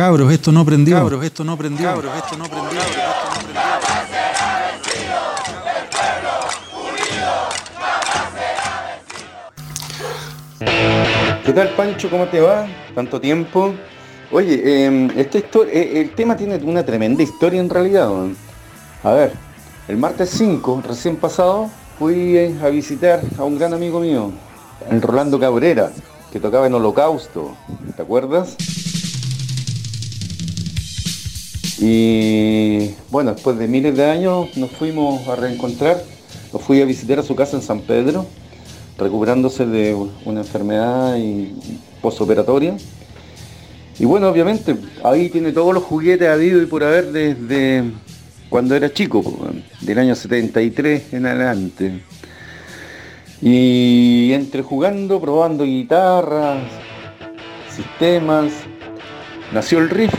Cabros, esto no prendió. Cabros, esto no prendió. Cabros, esto no prendió. ¿Qué tal, Pancho? ¿Cómo te va? ¿Tanto tiempo? Oye, em, esta historia, eh, el tema tiene una tremenda historia en realidad. A ver, el martes 5, recién pasado, fui a visitar a un gran amigo mío, el Rolando Cabrera, que tocaba en Holocausto. ¿Te acuerdas? Y bueno, después de miles de años nos fuimos a reencontrar. Lo fui a visitar a su casa en San Pedro, recuperándose de una enfermedad y posoperatoria. Y bueno, obviamente, ahí tiene todos los juguetes habido y por haber desde cuando era chico, del año 73 en adelante. Y entre jugando, probando guitarras, sistemas, nació el riff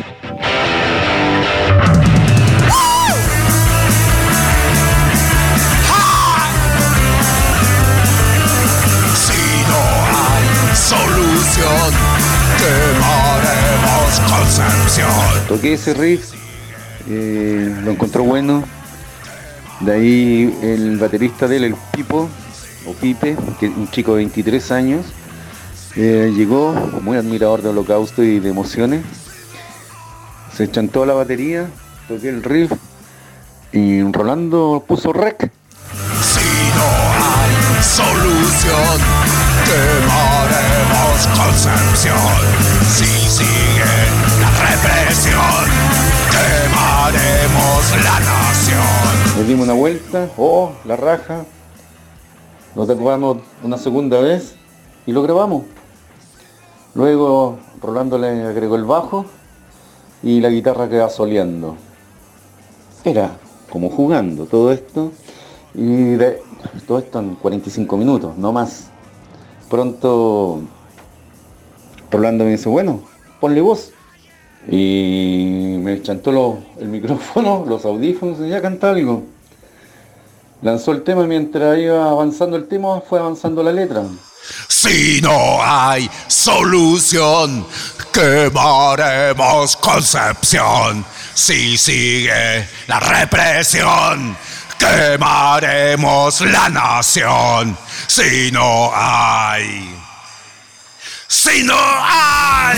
Toqué ese riff, eh, lo encontró bueno. De ahí el baterista de él, el Pipo, o Pipe, que es un chico de 23 años, eh, llegó muy admirador de Holocausto y de emociones. Se chantó la batería, toqué el riff y Rolando puso rec. Si no hay solución, Concepción. Si sigue represión, quemaremos la nación. Nos dimos una vuelta, oh, la raja, nos tatuamos una segunda vez y lo grabamos. Luego Rolando le agregó el bajo y la guitarra queda soleando. Era como jugando todo esto y de, todo esto en 45 minutos, no más. Pronto Rolando me dice, bueno, ponle voz. Y me chantó el micrófono, los audífonos y ya canta algo. Lanzó el tema mientras iba avanzando el tema, fue avanzando la letra. Si no hay solución, quemaremos Concepción. Si sigue la represión, quemaremos la nación. Si no hay, si no hay.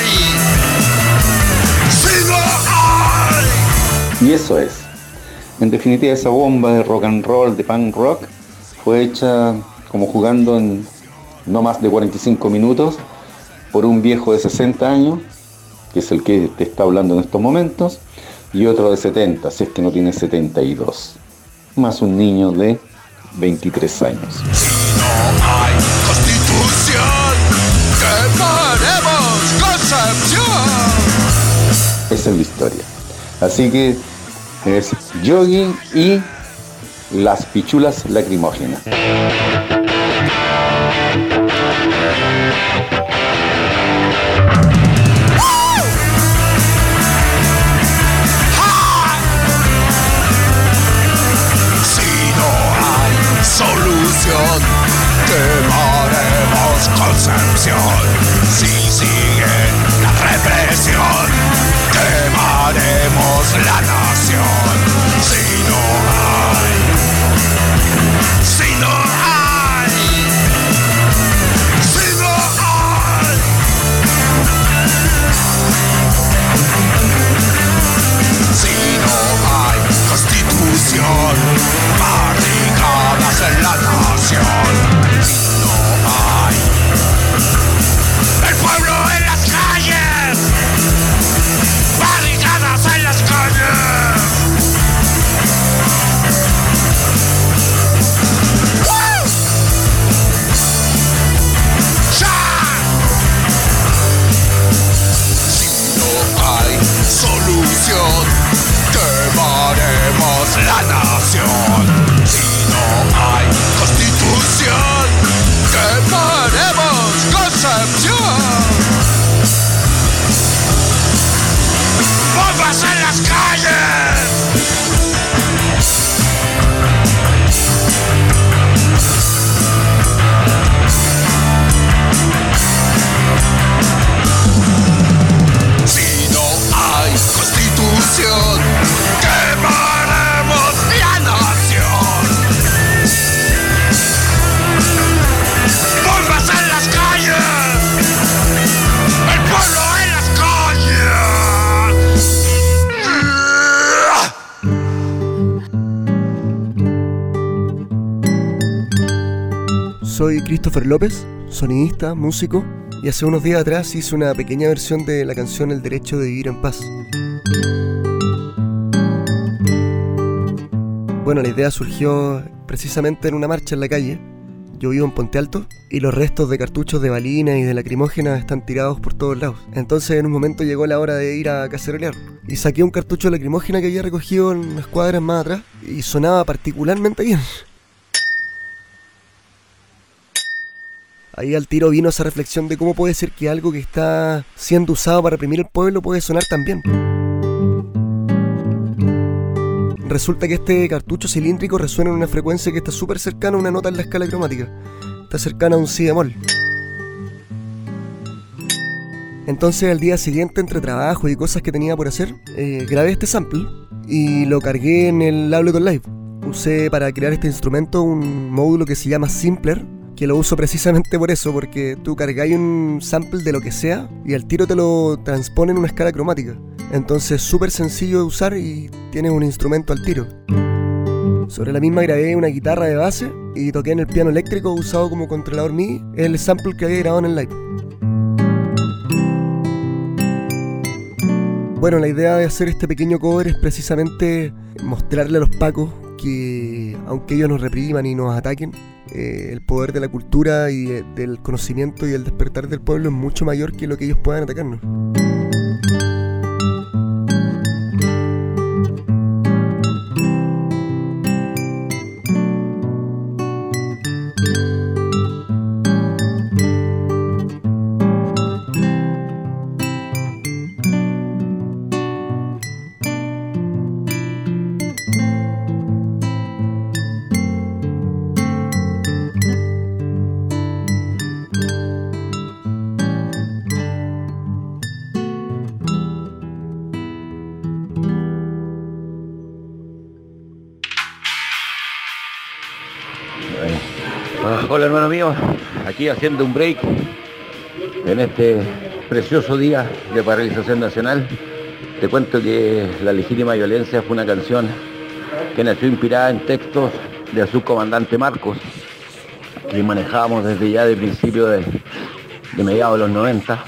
Y eso es. En definitiva, esa bomba de rock and roll, de punk rock, fue hecha como jugando en no más de 45 minutos por un viejo de 60 años, que es el que te está hablando en estos momentos, y otro de 70, si es que no tiene 72, más un niño de 23 años. Esa es la historia. Así que es jogging y las pichulas lacrimógenas. solución quemaremos Concepción quemaremos Christopher López, sonidista, músico, y hace unos días atrás hice una pequeña versión de la canción El Derecho de Vivir en Paz. Bueno, la idea surgió precisamente en una marcha en la calle. Yo vivo en Ponte Alto y los restos de cartuchos de balina y de lacrimógena están tirados por todos lados. Entonces en un momento llegó la hora de ir a cacerolear. Y saqué un cartucho de lacrimógena que había recogido en unas cuadras más atrás y sonaba particularmente bien. Ahí al tiro vino esa reflexión de cómo puede ser que algo que está siendo usado para reprimir el pueblo puede sonar tan bien. resulta que este cartucho cilíndrico resuena en una frecuencia que está súper cercana a una nota en la escala cromática. Está cercana a un si bemol. Entonces al día siguiente, entre trabajo y cosas que tenía por hacer, eh, grabé este sample y lo cargué en el Ableton Live. Usé para crear este instrumento un módulo que se llama Simpler, que lo uso precisamente por eso, porque tú cargáis un sample de lo que sea y al tiro te lo transpone en una escala cromática. Entonces súper sencillo de usar y tienes un instrumento al tiro. Sobre la misma grabé una guitarra de base y toqué en el piano eléctrico usado como controlador MIDI el sample que había grabado en el live. Bueno, la idea de hacer este pequeño cover es precisamente mostrarle a los pacos que aunque ellos nos repriman y nos ataquen, eh, el poder de la cultura y del conocimiento y el despertar del pueblo es mucho mayor que lo que ellos puedan atacarnos. Hola hermano mío, aquí haciendo un break en este precioso día de paralización nacional. Te cuento que La legítima violencia fue una canción que nació inspirada en textos de su comandante Marcos, que manejábamos desde ya de principio de, mediados de los 90,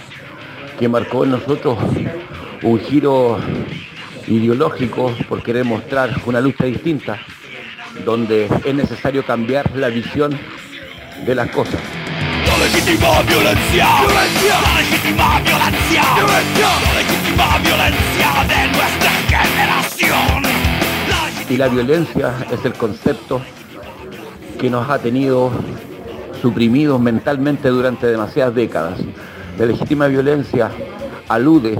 que marcó en nosotros un giro ideológico por querer mostrar una lucha distinta, donde es necesario cambiar la visión de las cosas. La legítima violencia, violencia, la legítima violencia, violencia, la legítima violencia de nuestra generación. Y la violencia es el concepto que nos ha tenido suprimidos mentalmente durante demasiadas décadas. La legítima violencia alude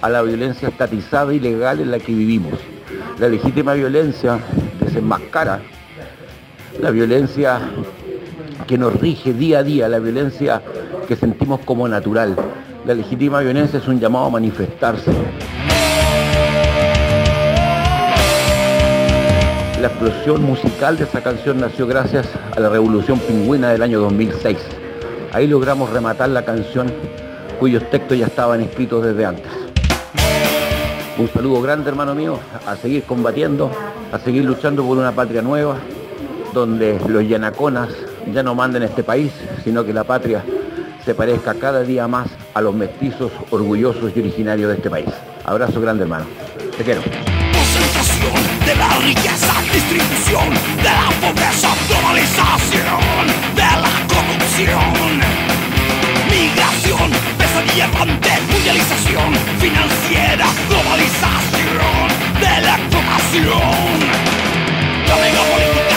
a la violencia estatizada y legal en la que vivimos. La legítima violencia desenmascara la violencia que nos rige día a día, la violencia que sentimos como natural. La legítima violencia es un llamado a manifestarse. La explosión musical de esa canción nació gracias a la Revolución Pingüina del año 2006. Ahí logramos rematar la canción cuyos textos ya estaban escritos desde antes. Un saludo grande hermano mío, a seguir combatiendo, a seguir luchando por una patria nueva, donde los yanaconas ya no manden este país, sino que la patria se parezca cada día más a los mestizos orgullosos y originarios de este país. Abrazo grande hermano. Te quiero. Concentración de la riqueza, distribución de la pobreza, globalización de la corrupción. Migración, pesadilla errante, mundialización financiera, globalización de la explotación. La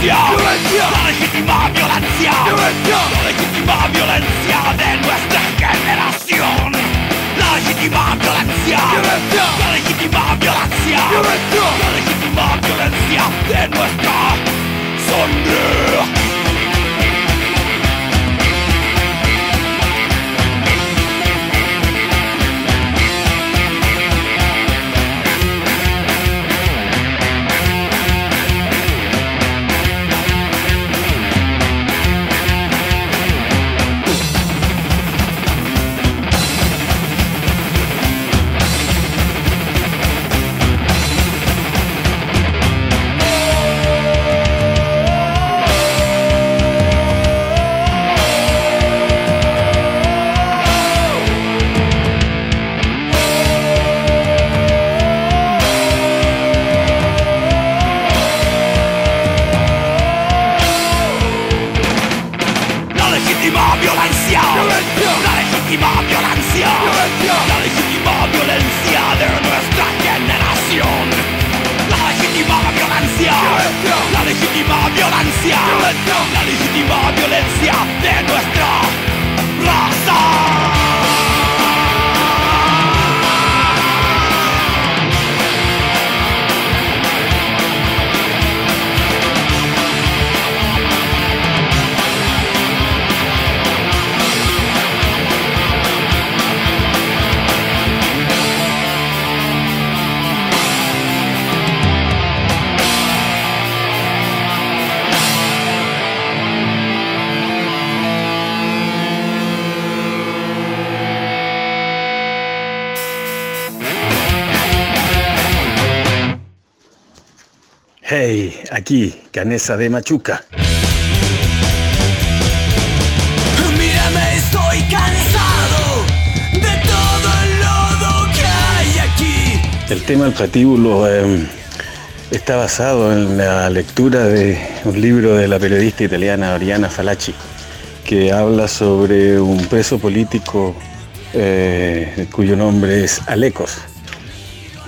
violencia, violencia, la legítima violencia, violencia, la legítima violencia de nuestra generación. La legítima violencia, violencia, la legítima violencia, violencia, la legítima violencia de nuestra sangre. legítima violencia. violencia. La legítima violencia. La legítima violencia de nuestra generación. La legítima violencia. La legítima violencia. La legítima violencia de nuestra raza. Hey, aquí, Canesa de Machuca. Mírame, estoy cansado de todo el lodo que hay aquí. El tema del patíbulo em, está basado en la lectura de un libro de la periodista italiana Oriana Falacci, que habla sobre un preso político eh, cuyo nombre es Alecos.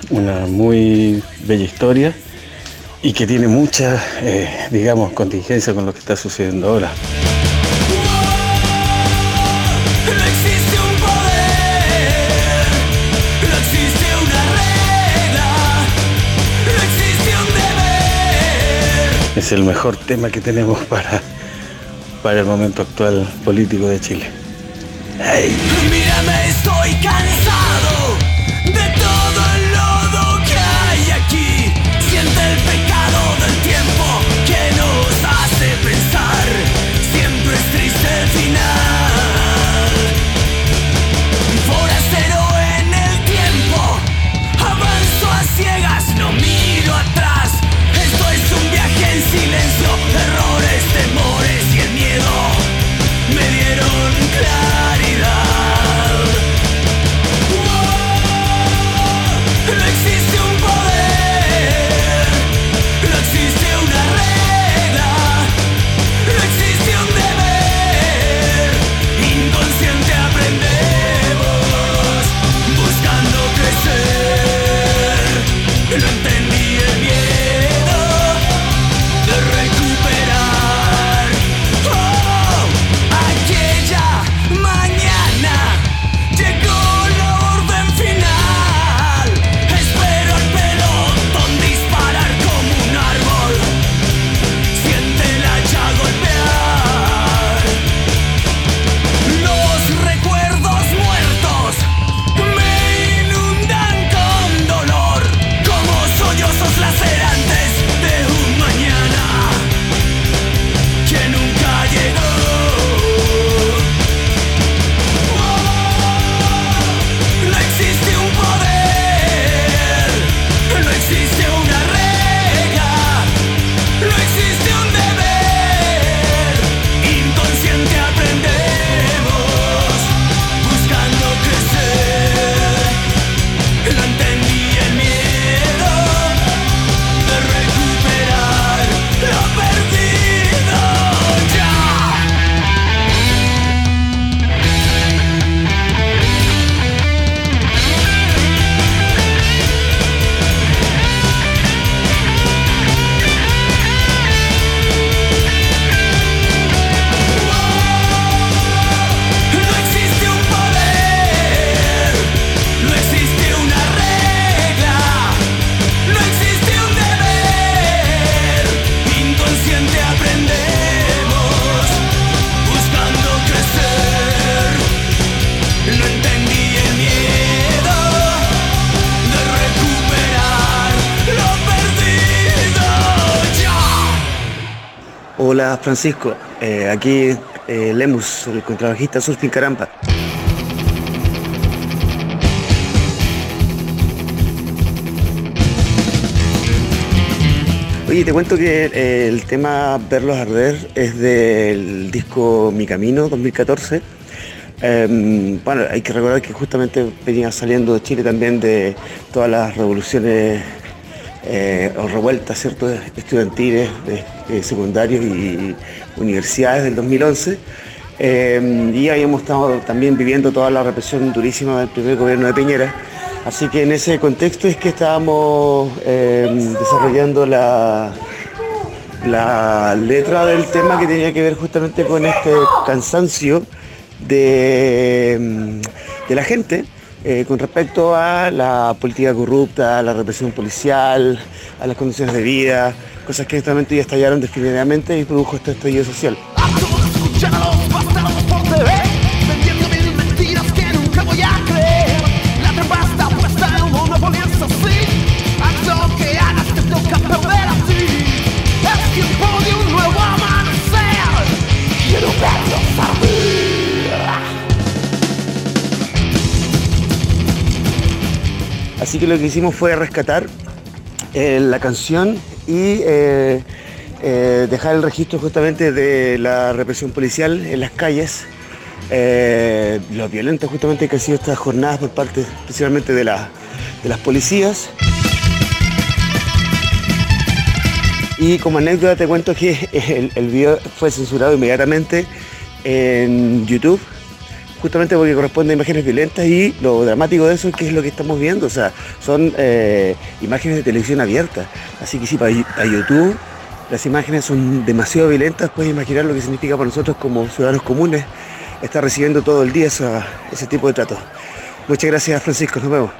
Una muy bella historia y que tiene mucha, eh, digamos, contingencia con lo que está sucediendo ahora. Es el mejor tema que tenemos para, para el momento actual político de Chile. Hey. Mírame, estoy cansado Francisco, Eh, aquí eh, Lemus, el contrabajista Surfing Carampa. Oye, te cuento que eh, el tema Verlos Arder es del disco Mi Camino 2014. Eh, bueno, hay que recordar que justamente venía saliendo de Chile también de todas las revoluciones eh, revueltas ¿cierto? estudiantiles de, eh, secundarios y universidades del 2011. Eh, y ahí hemos estado también viviendo toda la represión durísima del primer gobierno de Piñera. Así que en ese contexto es que estábamos eh, desarrollando la, la letra del tema que tenía que ver justamente con este cansancio de, de la gente eh, con respecto a la política corrupta, a la represión policial, a las condiciones de vida, cosas que justamente ya estallaron definitivamente y produjo este estallido social. Así que lo que hicimos fue rescatar eh, la canción y eh, eh, dejar el registro justamente de la represión policial en las calles, lo violenta justamente que han sido estas jornadas por parte principalmente de, de las policías. Y como anécdota te cuento que el video fue censurado inmediatamente en YouTube justamente porque corresponde a imágenes violentas y lo dramático de eso es que es lo que estamos viendo, o sea, son eh, imágenes de televisión abierta. Así que sí, para, YouTube las imágenes son demasiado violentas, puedes imaginar lo que significa para nosotros como ciudadanos comunes estar recibiendo todo el día ese tipo de trato. Muchas gracias Francisco, nos vemos.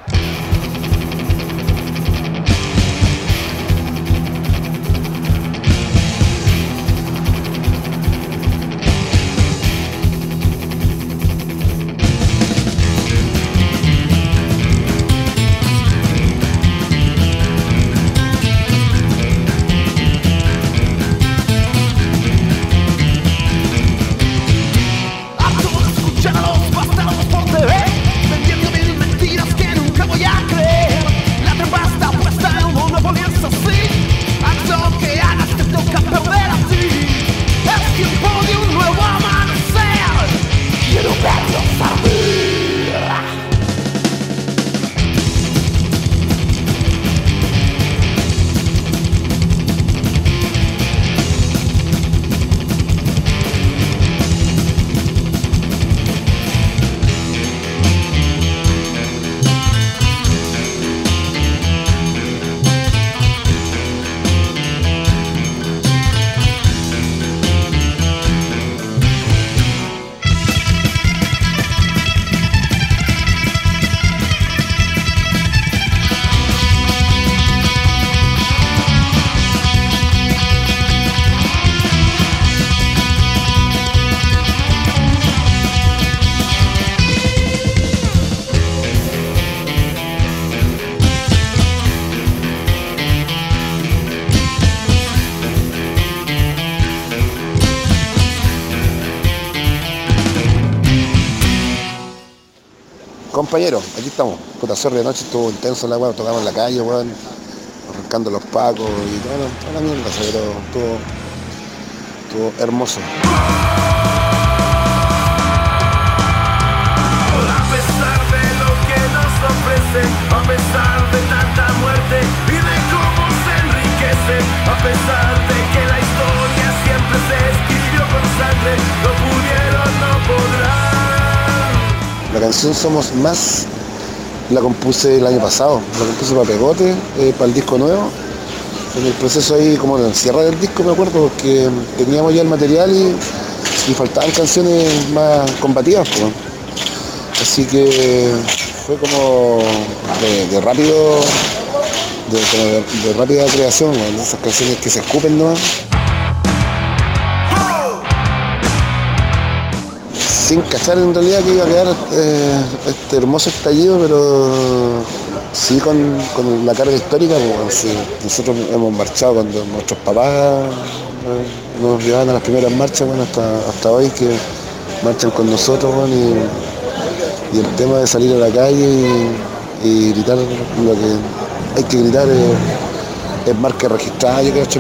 Puta sorry de noche estuvo intenso la weá, tocamos en la calle, weón, arrancando los pacos y bueno, toda la mierda, pero estuvo, estuvo hermoso. A pesar de lo que nos ofrece, a pesar de tanta muerte y de cómo se enriquece, a pesar de que la historia siempre se escribió con sangre, no pudieron, no podrán. La canción Somos Más la compuse el año pasado, la compuse para Pegote, eh, para el disco nuevo. En el proceso ahí, como en el cierre del disco, me acuerdo, porque teníamos ya el material y, faltaban canciones más combativas. Así que fue como de, rápido, de, rápida creación, esas canciones que se escupen ¿no? Sin cachar en realidad que iba a quedar eh, este hermoso estallido, pero sí con, la carga histórica, pues, nosotros hemos marchado cuando nuestros papás eh, nos llevaban a las primeras marchas, bueno, hasta, hoy que marchan con nosotros, y, el tema de salir a la calle y, gritar lo que hay que gritar es, marca registrada, yo creo, en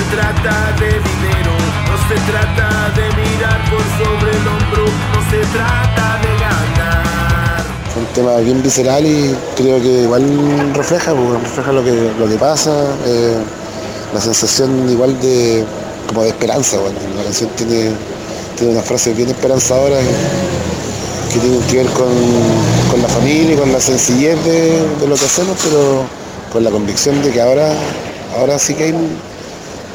se trata de dinero, no se trata de mirar por sobre el hombro, no se trata de ganar. Es un tema bien visceral y creo que igual refleja, pues, refleja lo que, lo que pasa. Eh, la sensación igual de como de esperanza. Bueno. La canción tiene, tiene una frase bien esperanzadora que tienen que ver con, la familia y con la sencillez de, lo que hacemos, pero con la convicción de que ahora, ahora sí que hay,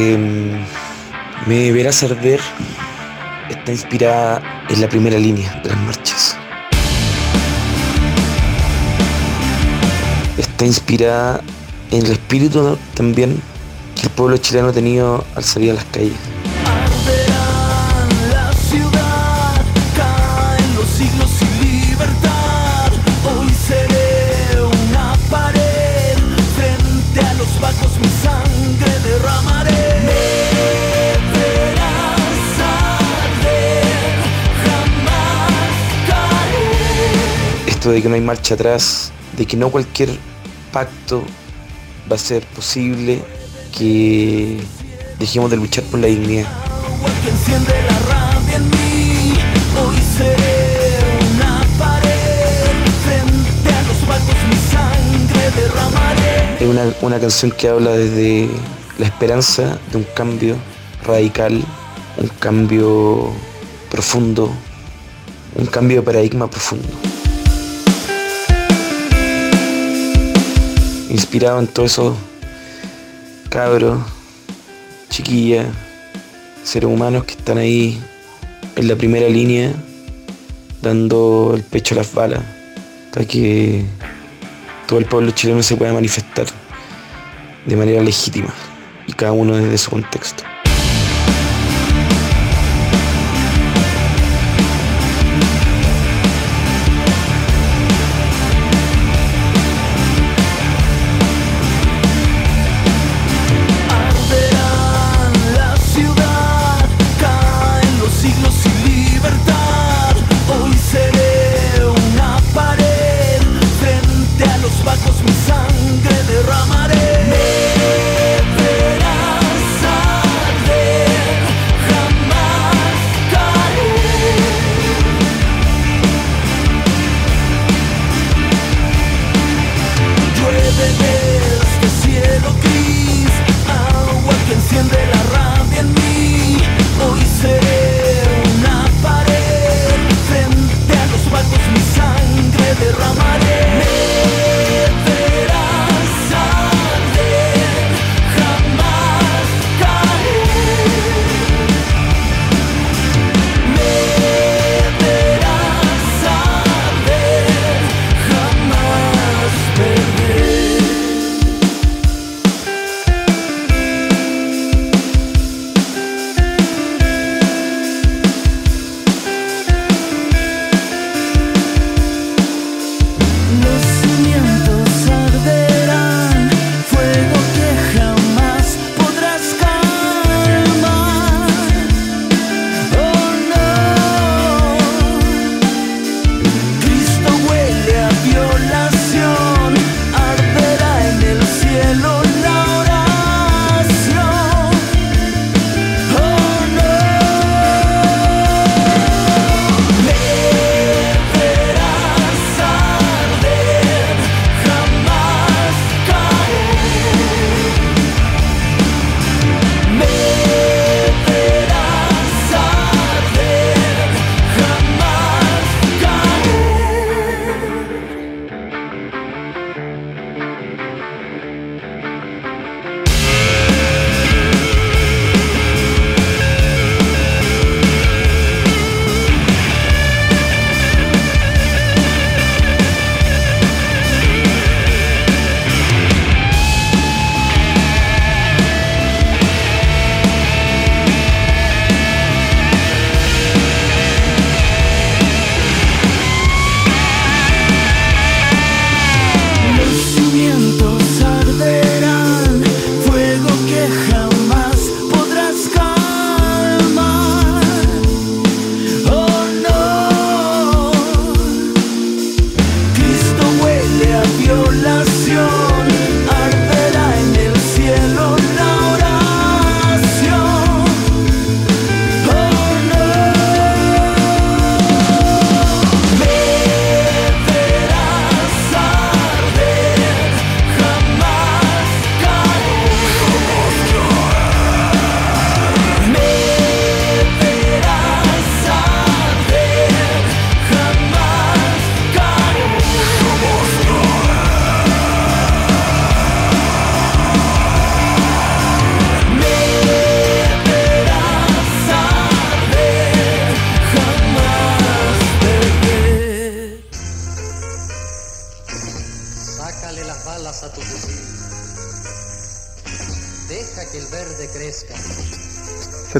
Em, me verás arder está inspirada en la primera línea de las marchas. Está inspirada en el espíritu también que el pueblo chileno ha tenido al salir a las calles. De que no hay marcha atrás, de que no cualquier pacto va a ser posible, que dejemos de luchar por la dignidad. Es una, una canción que habla desde la esperanza de un cambio radical, un cambio profundo, un cambio de paradigma profundo. Inspirado en todos esos cabros, chiquillas, seres humanos que están ahí en la primera línea dando el pecho a las balas para que todo el pueblo chileno se pueda manifestar de manera legítima y cada uno desde su contexto.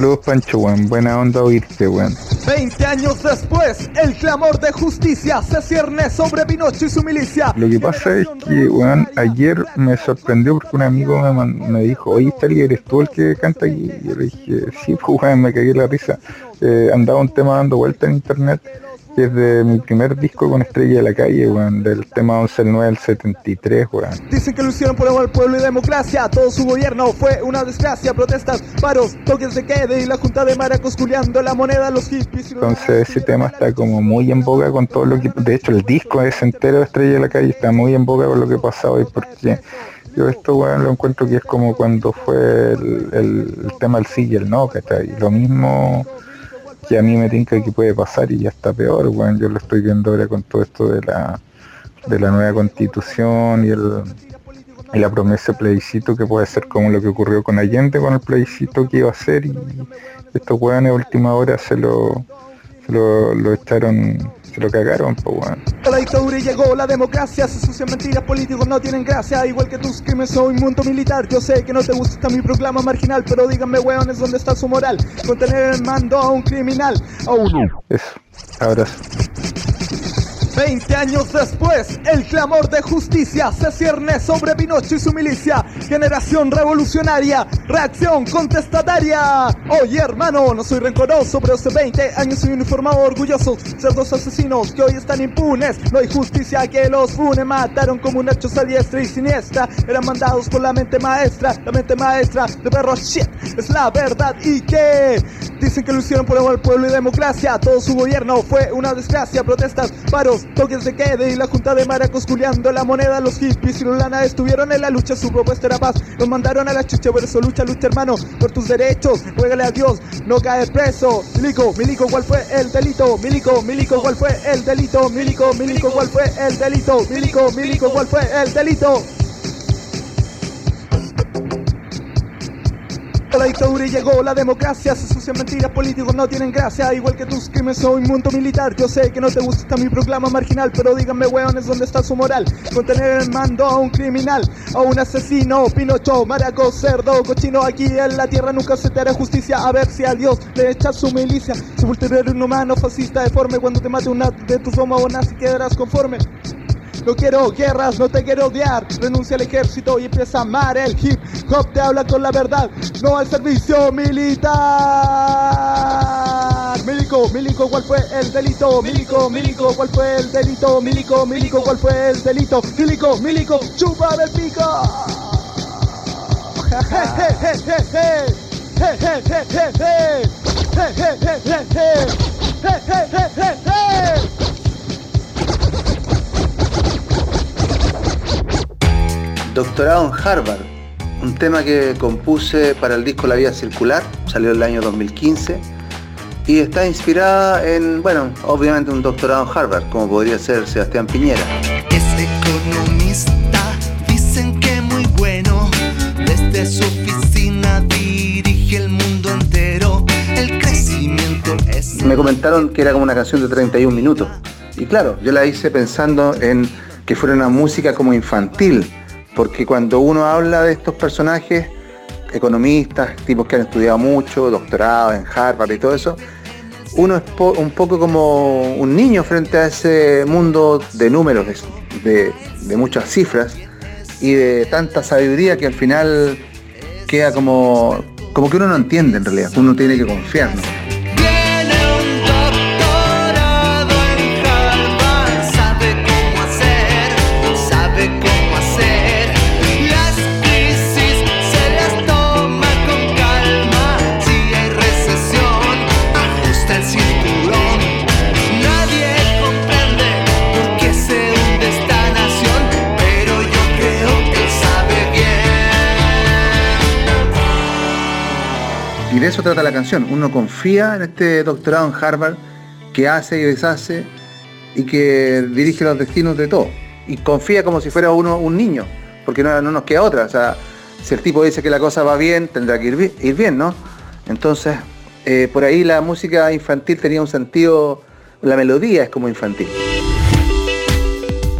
Saludos Pancho, weón. Buena onda oírte, weón. 20 años después, el clamor de justicia se cierne sobre Pinocho y su milicia. Lo que pasa es que, weón, ayer me sorprendió porque un amigo me, me dijo, oye, Stali, ¿eres tú el que canta aquí? Y yo le dije, sí, pues, weón, me cagué la risa. Eh, andaba un tema dando vuelta en internet es de mi primer disco con Estrella de la Calle, weón, del tema 11 9 del 73, weón. Dicen que lo hicieron por el pueblo y democracia, todo su gobierno fue una desgracia, protestas, paros, toques de quede y la junta de maracos culiando la moneda los hippies. Entonces ese tema está como muy en boga con todo lo que, de hecho el disco es entero de Estrella de la Calle, está muy en boga con lo que pasado hoy porque yo esto weón lo encuentro que es como cuando fue el, el, tema del sí y el no, ¿cachai? Lo mismo que a mí me tinca que puede pasar y ya está peor, bueno, yo lo estoy viendo ahora con todo esto de la de la nueva constitución y el y la promesa de plebiscito que puede ser como lo que ocurrió con Allende con el plebiscito que iba a ser y estos weones a última hora se lo, lo, lo echaron lo cagaron, pues bueno. La dictadura y llegó la democracia, se sucian mentiras, políticos no tienen gracia, igual que tus crímenes soy mundo militar. Yo sé que no te gusta mi proclama marginal, pero díganme, weones, ¿dónde está su moral? Contener el mando a un criminal, a uno. Eso, abrazo. 20 años después, el clamor de justicia se cierne sobre Pinocho y su milicia. Generación revolucionaria, reacción contestataria. Oye, hermano, no soy rencoroso, pero hace 20 años soy uniformado orgulloso. Ser dos asesinos que hoy están impunes. No hay justicia que los pune. Mataron como un hecho a y siniestra. Eran mandados por la mente maestra, la mente maestra de perro shit. Es la verdad y que dicen que lo hicieron por el pueblo y democracia. Todo su gobierno fue una desgracia. Protestas, paros, toques de quede y la junta de maracos culiando la moneda. Los hippies y los lana estuvieron en la lucha, su propuesta era paz. Los mandaron a la chucha, por eso lucha, lucha hermano, por tus derechos. Juégale a Dios, no cae preso. Milico, Milico, ¿cuál fue el delito? Milico, Milico, ¿cuál fue el delito? Milico, Milico, ¿cuál fue el delito? Milico, Milico, ¿cuál fue el delito? La dictadura y llegó la democracia. Se sucian mentiras, políticos no tienen gracia. Igual que tus crímenes, soy mundo militar. Yo sé que no te gusta mi proclama marginal, pero díganme, weones, ¿dónde está su moral? Contener el mando a un criminal, a un asesino, pinocho, maraco, cerdo, cochino. Aquí en la tierra nunca se te hará justicia. A ver si a Dios le echas su milicia. Sepulturero inhumano, fascista, deforme. Cuando te mate una de tus o nazi quedarás conforme. No quiero guerras, no te quiero odiar. Renuncia al ejército y empieza a amar el hip hop. Te habla con la verdad, no al servicio militar. Milico, Milico, ¿cuál fue el delito? Milico, Milico, ¿cuál fue el delito? Milico, Milico, ¿cuál fue el delito? Milico, Milico, chupa del pico. Doctorado en Harvard, un tema que compuse para el disco La Vida Circular, salió en el año 2015 y está inspirada en, bueno, obviamente un doctorado en Harvard, como podría ser Sebastián Piñera. Es economista, dicen que muy bueno, desde su oficina dirige el mundo entero, el crecimiento es... Me comentaron que era como una canción de 31 minutos. Y claro, yo la hice pensando en que fuera una música como infantil, porque cuando uno habla de estos personajes, economistas, tipos que han estudiado mucho, doctorado en Harvard y todo eso, uno es un poco como un niño frente a ese mundo de números, de, muchas cifras y de tanta sabiduría que al final queda como, como que uno no entiende en realidad, uno tiene que confiar. Uno confía en este doctorado en Harvard que hace y deshace y que dirige los destinos de todo. Y confía como si fuera uno un niño, porque no, nos queda otra. O sea, si el tipo dice que la cosa va bien, tendrá que ir, bien, ¿no? Entonces, eh, por ahí la música infantil tenía un sentido, la melodía es como infantil.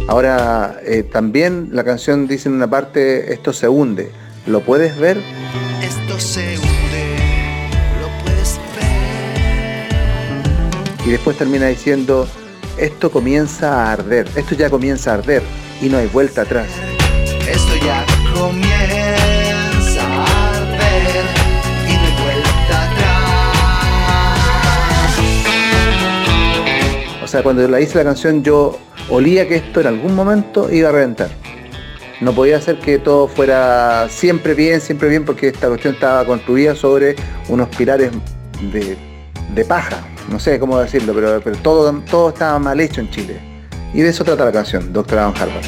Ahora, eh, también la canción dice en una parte, esto se hunde. ¿Lo puedes ver? Esto se hunde. Y después termina diciendo, esto comienza a arder, esto ya comienza a arder y no hay vuelta atrás. Esto ya comienza a arder y no vuelta atrás. O sea, cuando la hice la canción yo olía que esto en algún momento iba a reventar. No podía ser que todo fuera siempre bien, siempre bien, porque esta cuestión estaba construida sobre unos pilares de paja, no sé cómo decirlo, pero, todo, todo estaba mal hecho en Chile. Y de eso trata la canción, Doctor Adam Harvard.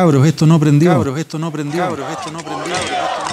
Cabros, esto no prendió. Cabros, esto no prendió. Cabros, esto no prendió. Cabros, esto no prendió.